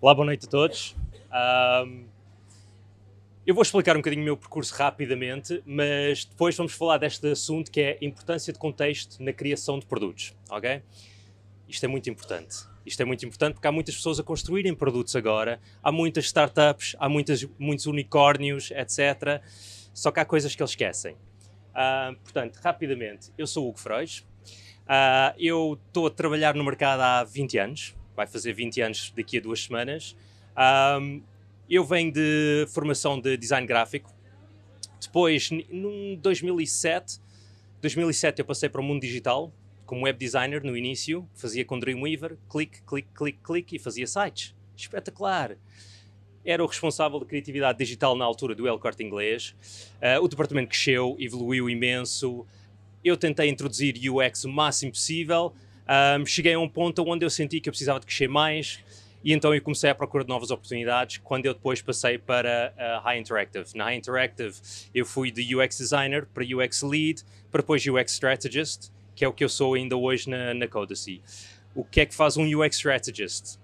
Olá, boa noite a todos. Um, eu vou explicar um bocadinho o meu percurso rapidamente, mas depois vamos falar deste assunto que é a importância de contexto na criação de produtos, ok? Isto é muito importante. Isto é muito importante porque há muitas pessoas a construírem produtos agora, há muitas startups, há muitas, muitos unicórnios, etc. Só que há coisas que eles esquecem. Uh, portanto, rapidamente, eu sou Hugo Freud, uh, eu estou a trabalhar no mercado há 20 anos, vai fazer 20 anos daqui a duas semanas. Um, eu venho de formação de design gráfico. Depois, em 2007, 2007 eu passei para o mundo digital, como web designer no início, fazia com Dreamweaver, clique, clique, clique, clique e fazia sites. Espetacular! Era o responsável de criatividade digital na altura do El Corte Inglês. Uh, o departamento cresceu, evoluiu imenso. Eu tentei introduzir UX o máximo possível, um, cheguei a um ponto onde eu senti que eu precisava de crescer mais e então eu comecei a procurar novas oportunidades quando eu depois passei para a High Interactive. Na High Interactive eu fui de UX Designer para UX Lead, para depois UX Strategist, que é o que eu sou ainda hoje na, na Codacy. O que é que faz um UX Strategist?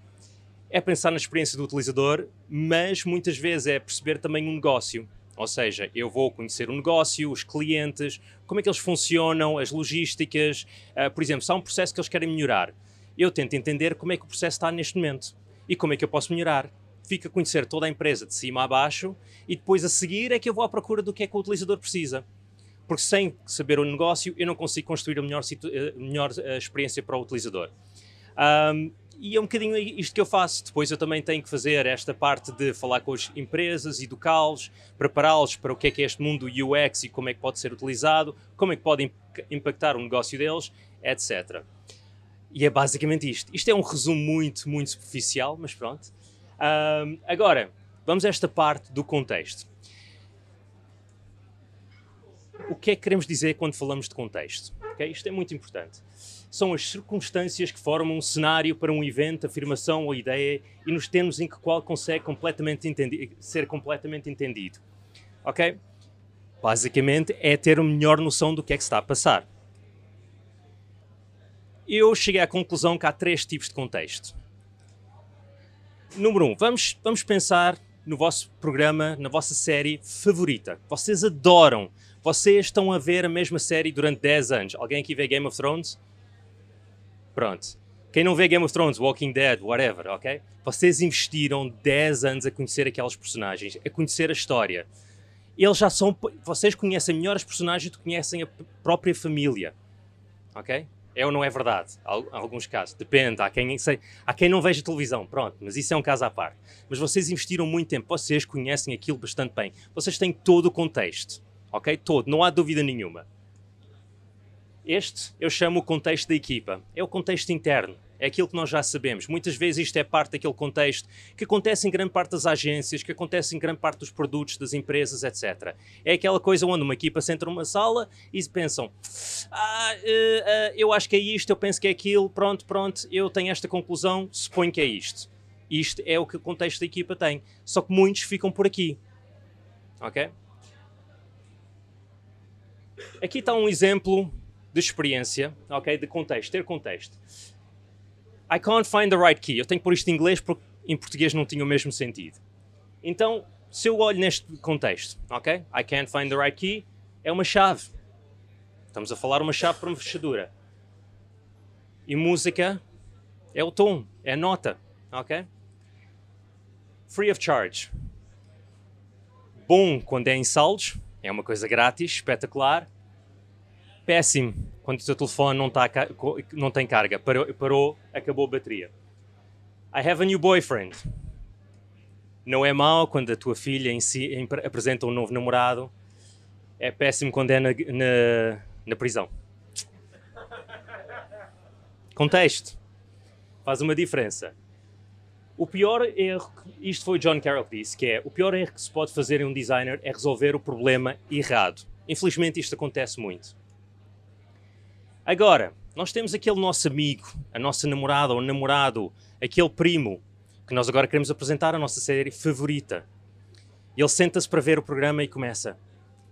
É pensar na experiência do utilizador, mas muitas vezes é perceber também um negócio. Ou seja, eu vou conhecer o negócio, os clientes, como é que eles funcionam, as logísticas. Uh, por exemplo, se há um processo que eles querem melhorar, eu tento entender como é que o processo está neste momento e como é que eu posso melhorar. Fica a conhecer toda a empresa de cima a baixo e depois a seguir é que eu vou à procura do que é que o utilizador precisa. Porque sem saber o negócio eu não consigo construir a melhor, a melhor uh, experiência para o utilizador. Um, e é um bocadinho isto que eu faço. Depois eu também tenho que fazer esta parte de falar com as empresas, educá-los, prepará-los para o que é que é este mundo UX e como é que pode ser utilizado, como é que pode impactar o negócio deles, etc. E é basicamente isto. Isto é um resumo muito, muito superficial, mas pronto. Um, agora, vamos a esta parte do contexto. O que é que queremos dizer quando falamos de contexto? Okay? Isto é muito importante são as circunstâncias que formam um cenário para um evento, afirmação ou ideia e nos termos em que qual consegue completamente ser completamente entendido. Ok? Basicamente é ter uma melhor noção do que é que está a passar. Eu cheguei à conclusão que há três tipos de contexto. Número um, vamos, vamos pensar no vosso programa, na vossa série favorita. Vocês adoram. Vocês estão a ver a mesma série durante 10 anos. Alguém aqui vê Game of Thrones? Pronto. Quem não vê Game of Thrones, Walking Dead, whatever, ok? Vocês investiram 10 anos a conhecer aquelas personagens, a conhecer a história. Eles já são. Vocês conhecem melhor os personagens do que conhecem a própria família. Ok? É ou não é verdade? Em alguns casos. Depende. Há quem, sei, há quem não veja televisão. Pronto. Mas isso é um caso à parte. Mas vocês investiram muito tempo. Vocês conhecem aquilo bastante bem. Vocês têm todo o contexto. Ok? Todo. Não há dúvida nenhuma. Este eu chamo o contexto da equipa. É o contexto interno. É aquilo que nós já sabemos. Muitas vezes isto é parte daquele contexto que acontece em grande parte das agências, que acontece em grande parte dos produtos das empresas, etc. É aquela coisa onde uma equipa senta numa sala e pensam: ah, uh, uh, eu acho que é isto, eu penso que é aquilo, pronto, pronto, eu tenho esta conclusão, suponho que é isto. Isto é o que o contexto da equipa tem. Só que muitos ficam por aqui. Ok? Aqui está um exemplo de experiência, ok? De contexto, ter contexto. I can't find the right key. Eu tenho que pôr isto em inglês porque em português não tinha o mesmo sentido. Então, se eu olho neste contexto, ok? I can't find the right key é uma chave. Estamos a falar uma chave para uma fechadura. E música é o tom, é a nota, ok? Free of charge. Bom quando é em saldos, é uma coisa grátis, espetacular péssimo quando o seu telefone não, tá, não tem carga. Parou, parou, acabou a bateria. I have a new boyfriend. Não é mau quando a tua filha em si apresenta um novo namorado. É péssimo quando é na, na, na prisão. Contexto. Faz uma diferença. O pior erro, isto foi John Carroll que disse, que é o pior erro que se pode fazer em um designer é resolver o problema errado. Infelizmente isto acontece muito. Agora, nós temos aquele nosso amigo, a nossa namorada ou namorado, aquele primo, que nós agora queremos apresentar a nossa série favorita. Ele senta-se para ver o programa e começa: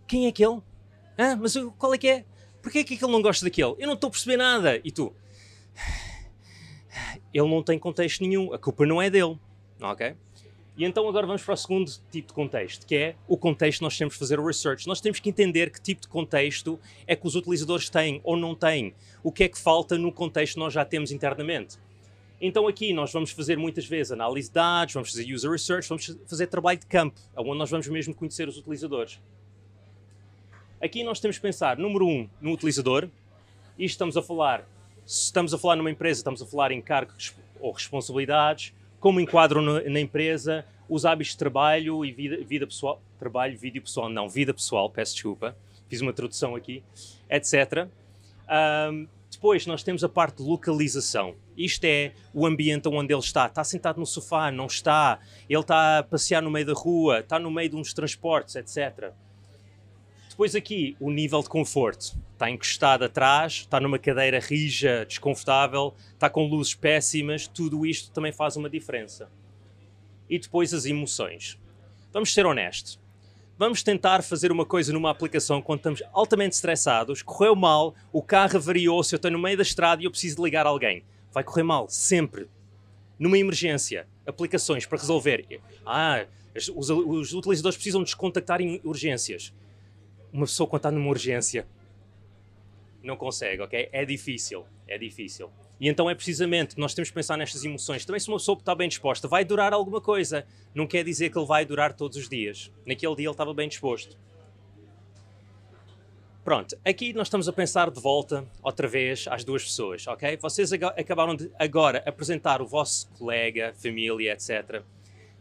Quem é aquele? Ah, mas qual é que é? Porquê é que ele não gosta daquele? Eu não estou a perceber nada. E tu? Ele não tem contexto nenhum, a culpa não é dele, ok? E então agora vamos para o segundo tipo de contexto, que é o contexto que nós temos que fazer o research. Nós temos que entender que tipo de contexto é que os utilizadores têm ou não têm. O que é que falta no contexto que nós já temos internamente. Então aqui nós vamos fazer muitas vezes análise de dados, vamos fazer user research, vamos fazer trabalho de campo, onde nós vamos mesmo conhecer os utilizadores. Aqui nós temos que pensar, número um, no utilizador. Isto estamos a falar, se estamos a falar numa empresa, estamos a falar em cargos ou responsabilidades, como enquadram na empresa, os hábitos de trabalho e vida, vida pessoal, trabalho, vídeo pessoal, não, vida pessoal, peço desculpa, fiz uma tradução aqui, etc. Um, depois nós temos a parte de localização. Isto é o ambiente onde ele está. Está sentado no sofá, não está. Ele está a passear no meio da rua, está no meio de uns transportes, etc. Depois aqui, o nível de conforto. Está encostado atrás, está numa cadeira rija, desconfortável, está com luzes péssimas, tudo isto também faz uma diferença. E depois as emoções. Vamos ser honestos. Vamos tentar fazer uma coisa numa aplicação quando estamos altamente estressados, correu mal, o carro avariou-se, eu estou no meio da estrada e eu preciso ligar alguém. Vai correr mal, sempre. Numa emergência, aplicações para resolver. Ah, os, os utilizadores precisam de contactar em urgências uma pessoa quando está numa urgência não consegue, ok? É difícil, é difícil. E então é precisamente, nós temos que pensar nestas emoções. Também se uma pessoa está bem disposta, vai durar alguma coisa. Não quer dizer que ele vai durar todos os dias. Naquele dia ele estava bem disposto. Pronto, aqui nós estamos a pensar de volta, outra vez, às duas pessoas, ok? Vocês acabaram de agora apresentar o vosso colega, família, etc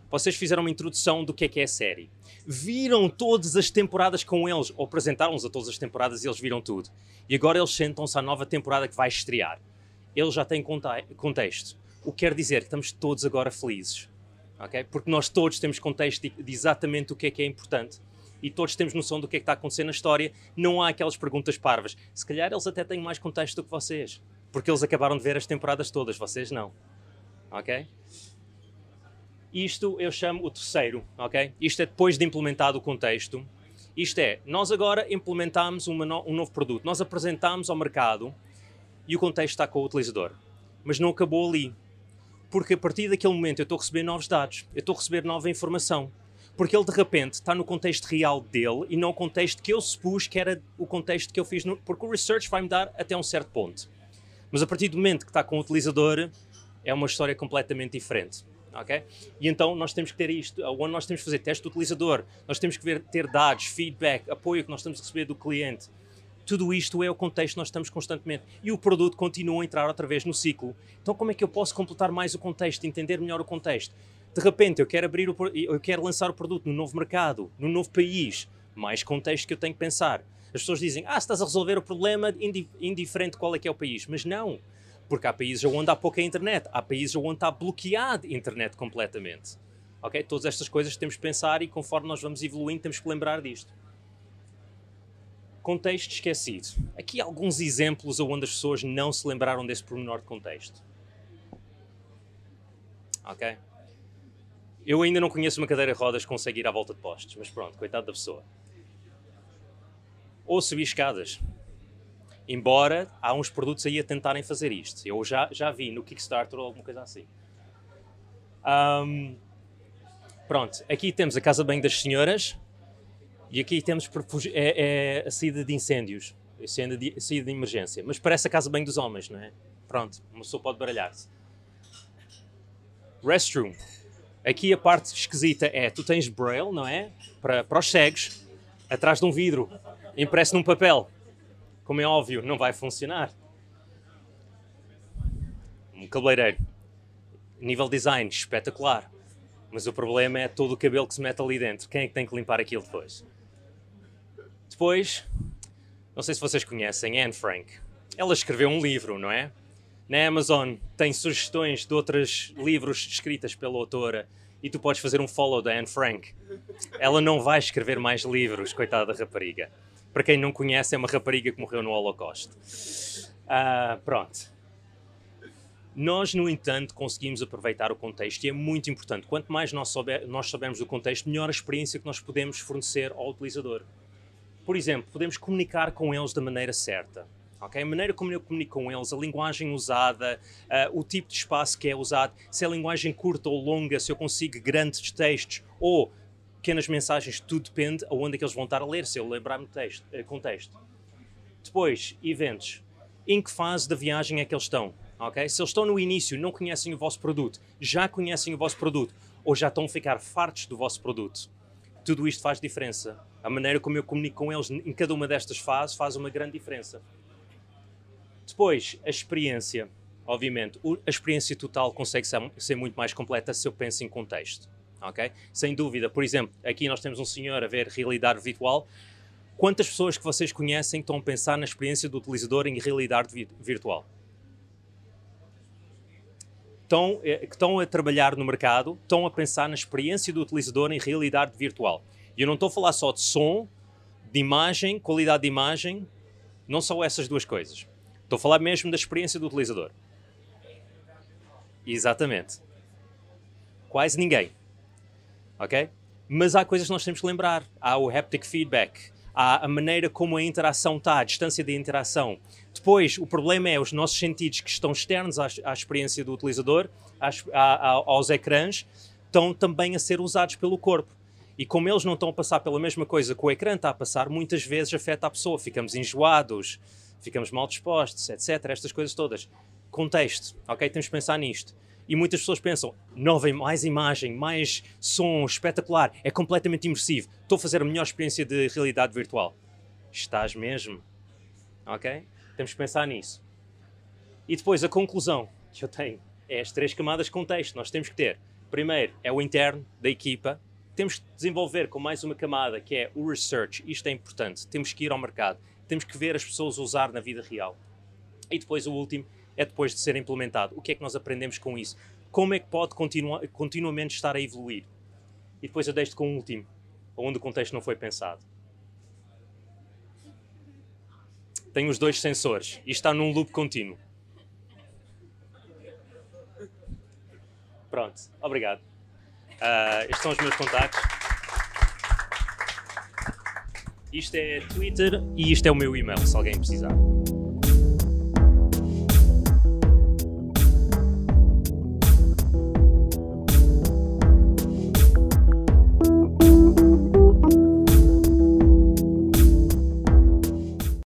vocês fizeram uma introdução do que é que é a série. Viram todas as temporadas com eles, ou apresentaram-nos a todas as temporadas e eles viram tudo. E agora eles sentam-se à nova temporada que vai estrear. Eles já têm contexto. O que quer dizer que estamos todos agora felizes. Okay? Porque nós todos temos contexto de, exatamente o que é que é importante e todos temos noção do que é que está acontecendo na história. Não há aquelas perguntas parvas. Se calhar eles até têm mais contexto do que vocês, porque eles acabaram de ver as temporadas todas, vocês não. Ok? Isto eu chamo o terceiro, ok? Isto é depois de implementado o contexto. Isto é, nós agora implementamos no, um novo produto, nós apresentamos ao mercado e o contexto está com o utilizador. Mas não acabou ali. Porque a partir daquele momento eu estou a receber novos dados, eu estou a receber nova informação. Porque ele de repente está no contexto real dele e não o contexto que eu supus que era o contexto que eu fiz. No, porque o research vai-me dar até um certo ponto. Mas a partir do momento que está com o utilizador, é uma história completamente diferente ok? E então nós temos que ter isto, onde nós temos que fazer teste do utilizador, nós temos que ver, ter dados, feedback, apoio que nós estamos a receber do cliente. Tudo isto é o contexto que nós estamos constantemente. E o produto continua a entrar outra vez no ciclo. Então como é que eu posso completar mais o contexto, entender melhor o contexto? De repente eu quero abrir o, eu quero lançar o produto no novo mercado, no novo país, mais contexto que eu tenho que pensar. As pessoas dizem, ah, estás a resolver o problema indiferente qual é que é o país. Mas não. Porque há países onde há pouca internet, há países onde está bloqueada a internet completamente. Ok? Todas estas coisas temos que pensar e conforme nós vamos evoluindo temos que lembrar disto. Contexto esquecido. Aqui alguns exemplos onde as pessoas não se lembraram desse pormenor de contexto. Ok? Eu ainda não conheço uma cadeira de rodas que consegue ir à volta de postes, mas pronto, coitado da pessoa. Ou subir escadas. Embora há uns produtos aí a tentarem fazer isto. Eu já, já vi no Kickstarter ou alguma coisa assim. Um, pronto, aqui temos a casa bem das senhoras e aqui temos é, é a saída de incêndios, a saída de, a saída de emergência. Mas parece a casa bem dos homens, não é? Pronto, uma pessoa pode baralhar-se. Restroom. Aqui a parte esquisita é, tu tens braille, não é? Para, para os cegos, atrás de um vidro, impresso num papel como é óbvio, não vai funcionar. Um cabeleireiro. Nível design, espetacular. Mas o problema é todo o cabelo que se mete ali dentro. Quem é que tem que limpar aquilo depois? Depois, não sei se vocês conhecem Anne Frank. Ela escreveu um livro, não é? Na Amazon tem sugestões de outros livros escritas pela autora e tu podes fazer um follow da Anne Frank. Ela não vai escrever mais livros, coitada da rapariga. Para quem não conhece, é uma rapariga que morreu no Holocausto. Uh, pronto. Nós, no entanto, conseguimos aproveitar o contexto e é muito importante. Quanto mais nós, souber, nós soubermos o contexto, melhor a experiência que nós podemos fornecer ao utilizador. Por exemplo, podemos comunicar com eles da maneira certa. Okay? A maneira como eu comunico com eles, a linguagem usada, uh, o tipo de espaço que é usado, se é linguagem curta ou longa, se eu consigo grandes textos ou pequenas mensagens, tudo depende aonde é que eles vão estar a ler, se eu lembrar-me texto, uh, contexto. Depois, eventos. Em que fase da viagem é que eles estão? Okay? Se eles estão no início, não conhecem o vosso produto, já conhecem o vosso produto, ou já estão a ficar fartos do vosso produto, tudo isto faz diferença. A maneira como eu comunico com eles em cada uma destas fases faz uma grande diferença. Depois, a experiência. Obviamente, a experiência total consegue ser muito mais completa se eu penso em contexto. Ok? Sem dúvida. Por exemplo, aqui nós temos um senhor a ver realidade virtual. Quantas pessoas que vocês conhecem estão a pensar na experiência do utilizador em realidade virtual? Estão, eh, estão a trabalhar no mercado, estão a pensar na experiência do utilizador em realidade virtual. E eu não estou a falar só de som, de imagem, qualidade de imagem, não são essas duas coisas. Estou a falar mesmo da experiência do utilizador. Exatamente. Quase ninguém. Ok? Mas há coisas que nós temos que lembrar. Há o haptic feedback, há a maneira como a interação está, a distância da interação. Depois, o problema é os nossos sentidos que estão externos à, à experiência do utilizador, às, à, aos ecrãs, estão também a ser usados pelo corpo. E como eles não estão a passar pela mesma coisa que o ecrã está a passar, muitas vezes afeta a pessoa. Ficamos enjoados, ficamos mal dispostos, etc. Estas coisas todas. Contexto, ok? Temos que pensar nisto. E muitas pessoas pensam, nova, mais imagem, mais som espetacular, é completamente imersivo. Estou a fazer a melhor experiência de realidade virtual. Estás mesmo? Ok? Temos que pensar nisso. E depois a conclusão que eu tenho é as três camadas de contexto. Nós temos que ter, primeiro, é o interno da equipa. Temos que desenvolver com mais uma camada que é o research. Isto é importante. Temos que ir ao mercado temos que ver as pessoas usar na vida real. E depois o último é depois de ser implementado. O que é que nós aprendemos com isso? Como é que pode continua, continuamente estar a evoluir? E depois eu deixo com o último, onde o contexto não foi pensado. Tem os dois sensores e está num loop contínuo. Pronto, obrigado. Uh, estes são os meus contactos. Isto é Twitter e isto é o meu e-mail, se alguém precisar.